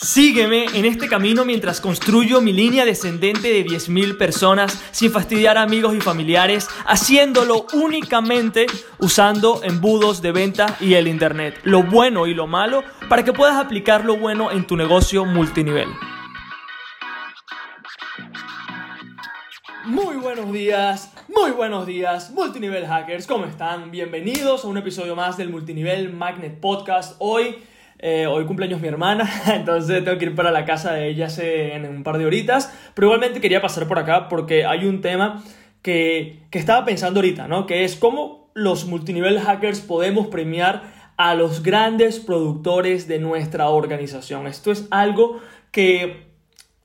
Sígueme en este camino mientras construyo mi línea descendente de 10.000 personas sin fastidiar a amigos y familiares, haciéndolo únicamente usando embudos de venta y el Internet, lo bueno y lo malo, para que puedas aplicar lo bueno en tu negocio multinivel. Muy buenos días, muy buenos días, multinivel hackers, ¿cómo están? Bienvenidos a un episodio más del Multinivel Magnet Podcast. Hoy eh, hoy cumpleaños mi hermana, entonces tengo que ir para la casa de ella en un par de horitas. Pero igualmente quería pasar por acá porque hay un tema que, que estaba pensando ahorita, ¿no? Que es cómo los multinivel hackers podemos premiar a los grandes productores de nuestra organización. Esto es algo que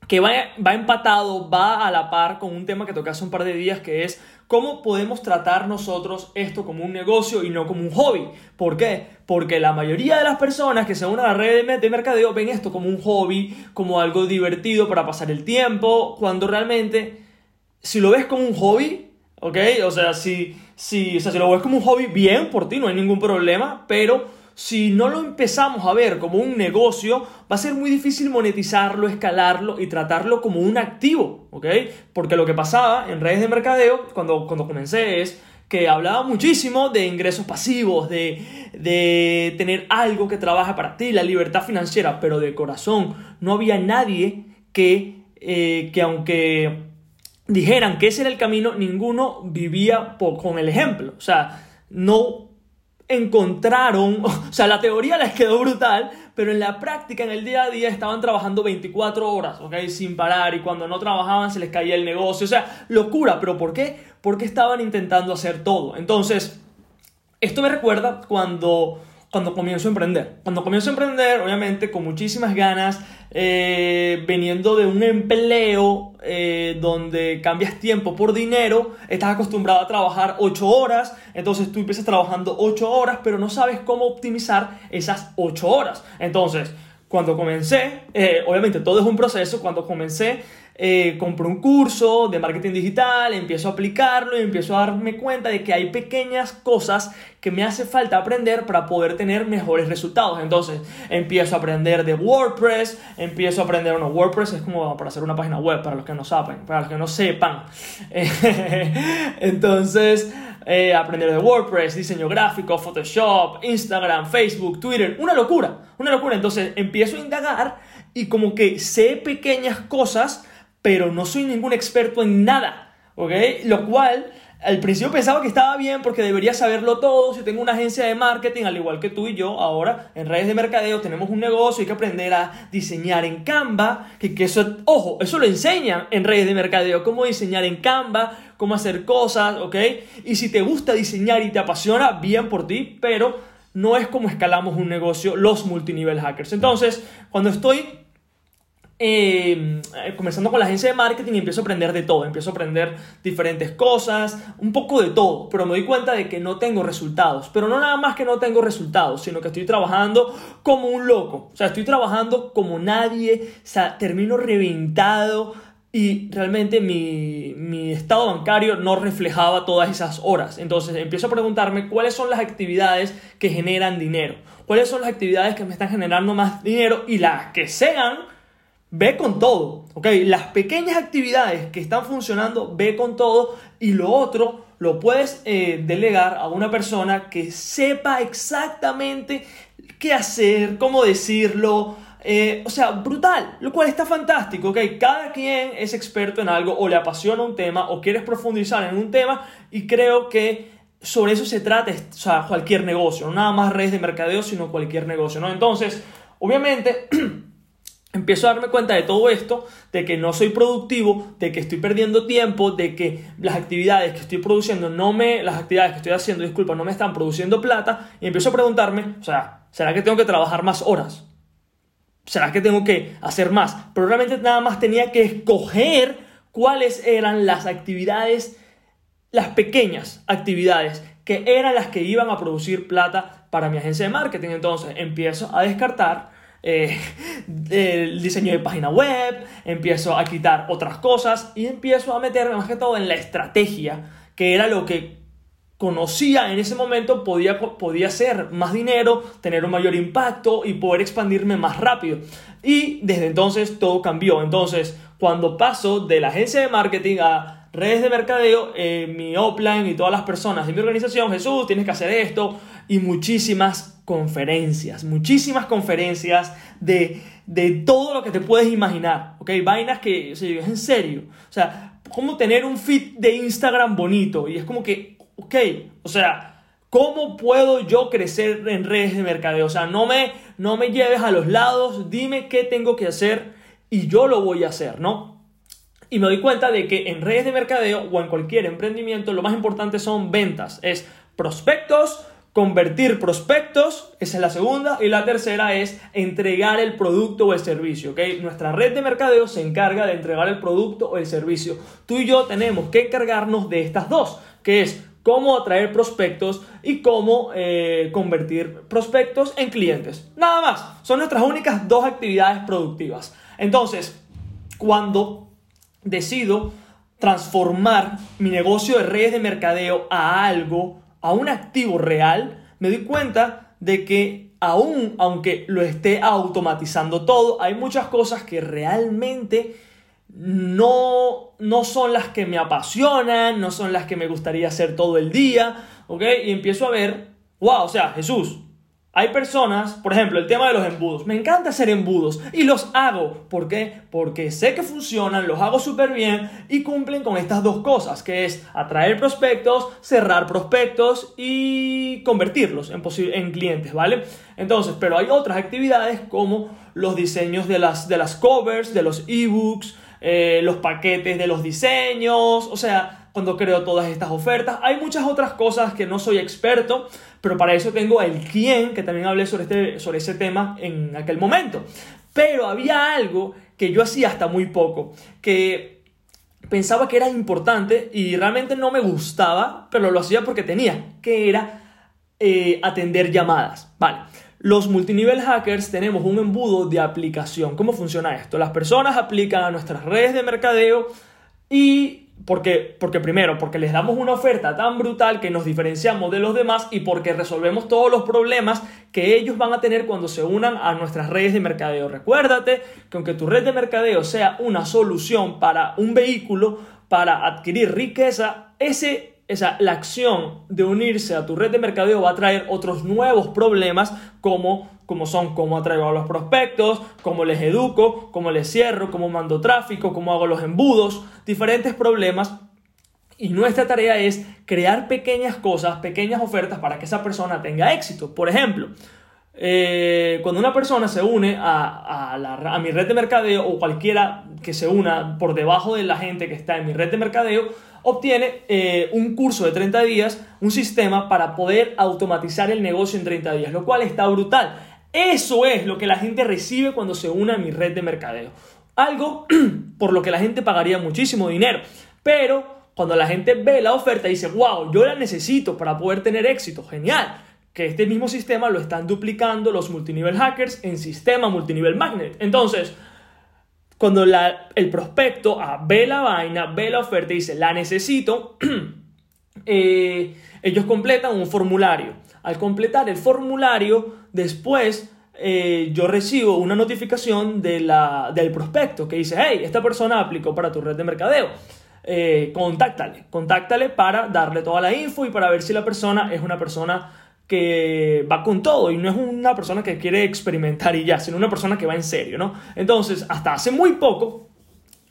que va, va, empatado, va a la par con un tema que toqué hace un par de días, que es cómo podemos tratar nosotros esto como un negocio y no como un hobby. ¿Por qué? Porque la mayoría de las personas que se unen a la red de mercadeo ven esto como un hobby, como algo divertido para pasar el tiempo, cuando realmente, si lo ves como un hobby, ¿ok? O sea, si, si, o sea, si lo ves como un hobby, bien por ti, no hay ningún problema, pero si no lo empezamos a ver como un negocio, va a ser muy difícil monetizarlo, escalarlo y tratarlo como un activo, ¿ok? Porque lo que pasaba en redes de mercadeo cuando, cuando comencé es que hablaba muchísimo de ingresos pasivos, de, de tener algo que trabaja para ti, la libertad financiera, pero de corazón no había nadie que, eh, que aunque dijeran que ese era el camino, ninguno vivía con el ejemplo. O sea, no encontraron, o sea, la teoría les quedó brutal, pero en la práctica, en el día a día, estaban trabajando 24 horas, ¿ok? Sin parar, y cuando no trabajaban se les caía el negocio, o sea, locura, pero ¿por qué? Porque estaban intentando hacer todo. Entonces, esto me recuerda cuando cuando comienzo a emprender. Cuando comienzo a emprender, obviamente, con muchísimas ganas, eh, veniendo de un empleo eh, donde cambias tiempo por dinero, estás acostumbrado a trabajar 8 horas, entonces tú empiezas trabajando 8 horas, pero no sabes cómo optimizar esas 8 horas. Entonces, cuando comencé, eh, obviamente todo es un proceso, cuando comencé eh, compro un curso de marketing digital, empiezo a aplicarlo y empiezo a darme cuenta de que hay pequeñas cosas que me hace falta aprender para poder tener mejores resultados. Entonces, empiezo a aprender de WordPress, empiezo a aprender, bueno, WordPress es como para hacer una página web, para los que no saben, para los que no sepan. Entonces, eh, aprender de WordPress, diseño gráfico, Photoshop, Instagram, Facebook, Twitter, una locura, una locura. Entonces, empiezo a indagar y como que sé pequeñas cosas pero no soy ningún experto en nada, ¿ok? Lo cual al principio pensaba que estaba bien porque debería saberlo todo. Si tengo una agencia de marketing, al igual que tú y yo, ahora en redes de mercadeo tenemos un negocio, hay que aprender a diseñar en Canva. Que, que eso, ojo, eso lo enseñan en redes de mercadeo, cómo diseñar en Canva, cómo hacer cosas, ¿ok? Y si te gusta diseñar y te apasiona, bien por ti, pero no es como escalamos un negocio los multinivel hackers. Entonces, cuando estoy eh, comenzando con la agencia de marketing empiezo a aprender de todo, empiezo a aprender diferentes cosas, un poco de todo, pero me doy cuenta de que no tengo resultados, pero no nada más que no tengo resultados, sino que estoy trabajando como un loco, o sea, estoy trabajando como nadie, o sea, termino reventado y realmente mi, mi estado bancario no reflejaba todas esas horas, entonces empiezo a preguntarme cuáles son las actividades que generan dinero, cuáles son las actividades que me están generando más dinero y las que sean ve con todo, ¿ok? Las pequeñas actividades que están funcionando, ve con todo y lo otro lo puedes eh, delegar a una persona que sepa exactamente qué hacer, cómo decirlo, eh, o sea, brutal, lo cual está fantástico, ¿ok? Cada quien es experto en algo o le apasiona un tema o quieres profundizar en un tema y creo que sobre eso se trata, o sea, cualquier negocio, no nada más redes de mercadeo, sino cualquier negocio, ¿no? Entonces, obviamente... empiezo a darme cuenta de todo esto, de que no soy productivo, de que estoy perdiendo tiempo, de que las actividades que estoy produciendo no me, las actividades que estoy haciendo, disculpa, no me están produciendo plata, y empiezo a preguntarme, o sea, ¿será que tengo que trabajar más horas? ¿Será que tengo que hacer más? Pero realmente nada más tenía que escoger cuáles eran las actividades, las pequeñas actividades que eran las que iban a producir plata para mi agencia de marketing. Entonces empiezo a descartar eh, el diseño de página web, empiezo a quitar otras cosas y empiezo a meterme más que todo en la estrategia, que era lo que conocía en ese momento podía, podía ser más dinero, tener un mayor impacto y poder expandirme más rápido. Y desde entonces todo cambió. Entonces, cuando paso de la agencia de marketing a redes de mercadeo, eh, mi offline y todas las personas de mi organización, Jesús, tienes que hacer esto y muchísimas conferencias, muchísimas conferencias de, de todo lo que te puedes imaginar, ¿ok? Vainas que, o es en serio, o sea, cómo tener un feed de Instagram bonito y es como que, ok, o sea, ¿Cómo puedo yo crecer en redes de mercadeo? O sea, no me, no me lleves a los lados, dime qué tengo que hacer y yo lo voy a hacer, ¿no? Y me doy cuenta de que en redes de mercadeo o en cualquier emprendimiento lo más importante son ventas, es prospectos, convertir prospectos, esa es la segunda, y la tercera es entregar el producto o el servicio, ¿ok? Nuestra red de mercadeo se encarga de entregar el producto o el servicio. Tú y yo tenemos que encargarnos de estas dos, que es cómo atraer prospectos y cómo eh, convertir prospectos en clientes. Nada más, son nuestras únicas dos actividades productivas. Entonces, cuando decido transformar mi negocio de redes de mercadeo a algo, a un activo real, me doy cuenta de que aún aunque lo esté automatizando todo, hay muchas cosas que realmente no, no son las que me apasionan, no son las que me gustaría hacer todo el día, ¿ok? Y empiezo a ver, wow, o sea, Jesús, hay personas, por ejemplo, el tema de los embudos. Me encanta hacer embudos y los hago. ¿Por qué? Porque sé que funcionan, los hago súper bien y cumplen con estas dos cosas, que es atraer prospectos, cerrar prospectos y convertirlos en, en clientes, ¿vale? Entonces, pero hay otras actividades como los diseños de las, de las covers, de los ebooks, eh, los paquetes de los diseños, o sea, cuando creo todas estas ofertas. Hay muchas otras cosas que no soy experto, pero para eso tengo el quién, que también hablé sobre, este, sobre ese tema en aquel momento. Pero había algo que yo hacía hasta muy poco, que pensaba que era importante y realmente no me gustaba, pero lo hacía porque tenía, que era eh, atender llamadas. Vale. Los multinivel hackers tenemos un embudo de aplicación. ¿Cómo funciona esto? Las personas aplican a nuestras redes de mercadeo y porque, porque primero, porque les damos una oferta tan brutal que nos diferenciamos de los demás y porque resolvemos todos los problemas que ellos van a tener cuando se unan a nuestras redes de mercadeo. Recuérdate que aunque tu red de mercadeo sea una solución para un vehículo, para adquirir riqueza, ese esa, la acción de unirse a tu red de mercadeo va a traer otros nuevos problemas como, como son cómo atraigo a los prospectos, cómo les educo, cómo les cierro, cómo mando tráfico, cómo hago los embudos, diferentes problemas. Y nuestra tarea es crear pequeñas cosas, pequeñas ofertas para que esa persona tenga éxito. Por ejemplo, eh, cuando una persona se une a, a, mi red de mercadeo o cualquiera que se una por debajo de la gente que está en mi red de mercadeo, obtiene eh, un curso de 30 días, un sistema para poder automatizar el negocio en 30 días, lo cual está brutal. Eso es lo que la gente recibe cuando se une a mi red de mercadeo. Algo por lo que la gente pagaría muchísimo dinero. Pero cuando la gente ve la oferta y dice, wow, yo la necesito para poder tener éxito, genial. Que este mismo sistema lo están duplicando los multinivel hackers en sistema multinivel magnet. Entonces, cuando el prospecto ve la vaina, ve la oferta y dice, la necesito, eh, ellos completan un formulario. Al completar el formulario, después eh, yo recibo una notificación de del prospecto que dice, hey, esta persona aplicó para tu red de mercadeo. Eh, contáctale, contáctale para darle toda la info y para ver si la persona es una persona que va con todo y no es una persona que quiere experimentar y ya, sino una persona que va en serio, ¿no? Entonces, hasta hace muy poco,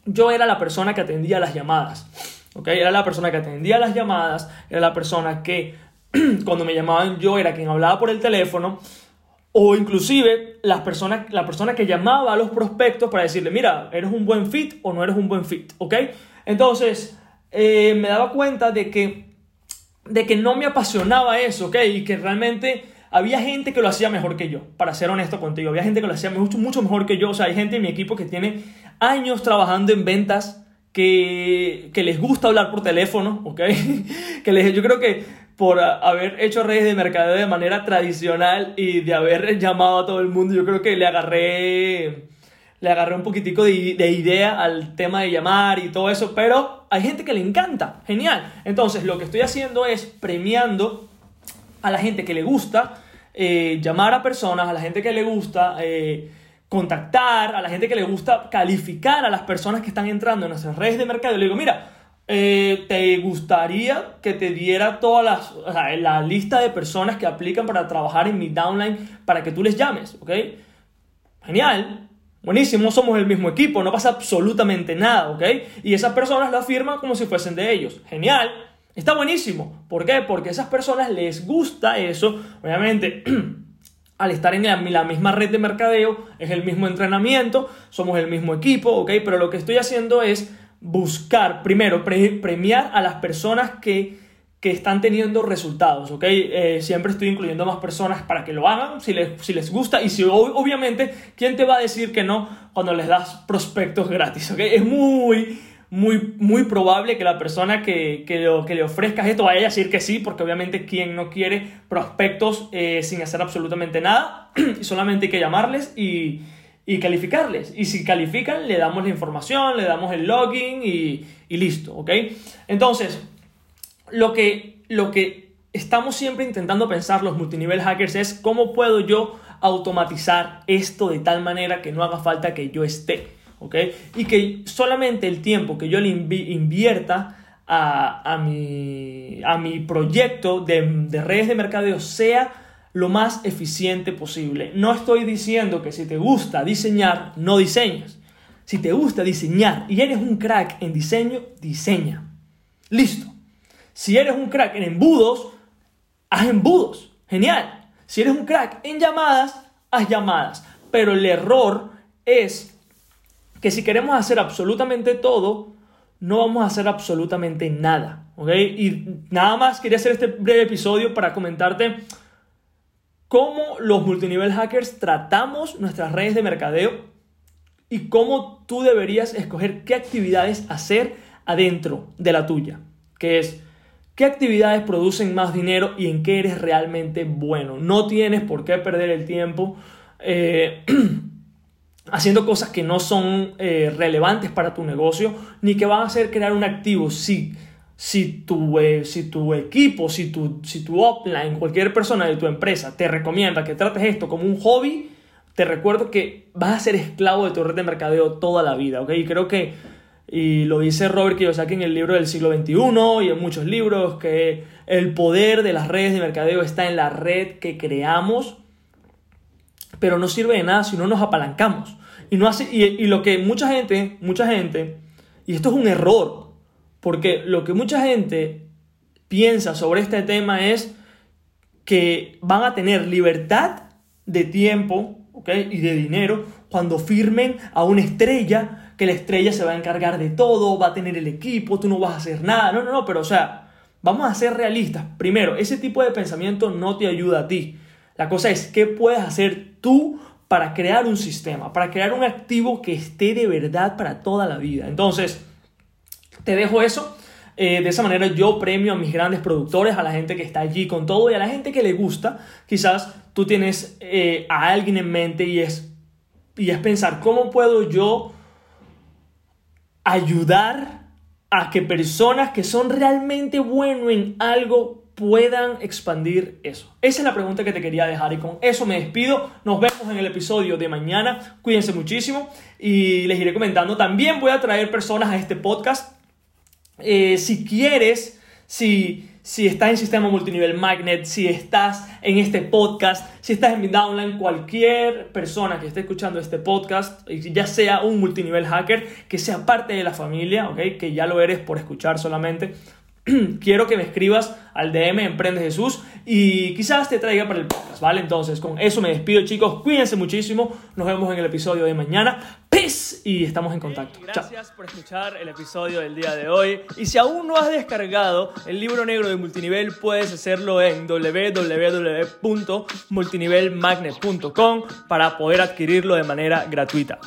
yo era la persona que atendía las llamadas, ¿ok? Era la persona que atendía las llamadas, era la persona que cuando me llamaban yo era quien hablaba por el teléfono, o inclusive las personas, la persona que llamaba a los prospectos para decirle, mira, eres un buen fit o no eres un buen fit, ¿ok? Entonces, eh, me daba cuenta de que de que no me apasionaba eso, ¿ok? Y que realmente había gente que lo hacía mejor que yo, para ser honesto contigo. Había gente que lo hacía mucho, mucho mejor que yo. O sea, hay gente en mi equipo que tiene años trabajando en ventas, que, que les gusta hablar por teléfono, ¿ok? que les, yo creo que por haber hecho redes de mercadeo de manera tradicional y de haber llamado a todo el mundo, yo creo que le agarré le agarré un poquitico de, idea al tema de llamar y todo eso, pero hay gente que le encanta, genial. Entonces lo que estoy haciendo es premiando a la gente que le gusta eh, llamar a personas, a la gente que le gusta eh, contactar, a la gente que le gusta calificar a las personas que están entrando en nuestras redes de mercado. Le digo, mira, eh, ¿te gustaría que te diera todas las, la lista de personas que aplican para trabajar en mi downline para que tú les llames? ¿Ok? Genial. Buenísimo, somos el mismo equipo, no pasa absolutamente nada, ¿ok? Y esas personas la firman como si fuesen de ellos. Genial. Está buenísimo. ¿Por qué? Porque a esas personas les gusta eso. Obviamente, al estar en la, misma red de mercadeo, es el mismo entrenamiento, somos el mismo equipo, ¿ok? Pero lo que estoy haciendo es buscar, primero, premiar a las personas que, están teniendo resultados, ¿ok? Eh, siempre estoy incluyendo más personas para que lo hagan, si les, si les gusta, y si obviamente, ¿quién te va a decir que no cuando les das prospectos gratis, ¿ok? Es muy muy, muy probable que la persona que, que, que, le ofrezcas esto vaya a decir que sí, porque obviamente quien no quiere prospectos eh, sin hacer absolutamente nada, y solamente hay que llamarles y, y, calificarles. Y si califican, le damos la información, le damos el login y, y listo, ¿ok? Entonces, lo que, lo que estamos siempre intentando pensar los multinivel hackers es cómo puedo yo automatizar esto de tal manera que no haga falta que yo esté. Y que solamente el tiempo que yo le invierta a, mi, a mi proyecto de, de redes de mercadeo sea lo más eficiente posible. No estoy diciendo que si te gusta diseñar, no diseñes. Si te gusta diseñar y eres un crack en diseño, diseña. Listo. Si eres un crack en embudos, haz embudos. Genial. Si eres un crack en llamadas, haz llamadas. Pero el error es que si queremos hacer absolutamente todo, no vamos a hacer absolutamente nada. ¿ok? Y nada más quería hacer este breve episodio para comentarte cómo los multinivel hackers tratamos nuestras redes de mercadeo y cómo tú deberías escoger qué actividades hacer adentro de la tuya. Que es qué actividades producen más dinero y en qué eres realmente bueno. No tienes por qué perder el tiempo. Eh, haciendo cosas que no son eh, relevantes para tu negocio, ni que van a hacer crear un activo. Si, si, tu, eh, si tu equipo, si tu, si tu upline, cualquier persona de tu empresa te recomienda que trates esto como un hobby, te recuerdo que vas a ser esclavo de tu red de mercadeo toda la vida, ¿ok? Y creo que, y lo dice Robert Kiyosaki en el libro del siglo XXI y en muchos libros, que el poder de las redes de mercadeo está en la red que creamos pero no sirve de nada si no nos apalancamos. Y, no hace, y, lo que mucha gente, mucha gente, y esto es un error, porque lo que mucha gente piensa sobre este tema es que van a tener libertad de tiempo y de dinero cuando firmen a una estrella, que la estrella se va a encargar de todo, va a tener el equipo, tú no vas a hacer nada. No, no, no, pero o sea, vamos a ser realistas. Primero, ese tipo de pensamiento no te ayuda a ti. La cosa es, ¿qué puedes hacer tú para crear un sistema, para crear un activo que esté de verdad para toda la vida? Entonces, te dejo eso. Eh, de esa manera yo premio a mis grandes productores, a la gente que está allí con todo y a la gente que le gusta. Quizás tú tienes eh, a alguien en mente y es, y es pensar, ¿cómo puedo yo ayudar a que personas que son realmente buenos en algo puedan expandir eso? Esa es la pregunta que te quería dejar y con eso me despido. Nos vemos en el episodio de mañana. Cuídense muchísimo y les iré comentando. También voy a traer personas a este podcast. Eh, si quieres, si, si estás en sistema multinivel magnet, si estás en este podcast, si estás en mi downline, cualquier persona que esté escuchando este podcast, ya sea un multinivel hacker, que sea parte de la familia, ¿ok? Que ya lo eres por escuchar solamente, quiero que me escribas al DM Emprende Jesús y quizás te traiga para el podcast, ¿vale? Entonces, con eso me despido, chicos. Cuídense muchísimo. Nos vemos en el episodio de mañana. Peace y estamos en contacto. gracias por escuchar el episodio del día de hoy. Y si aún no has descargado el libro negro de multinivel, puedes hacerlo en www.multinivelmagnet.com para poder adquirirlo de manera gratuita.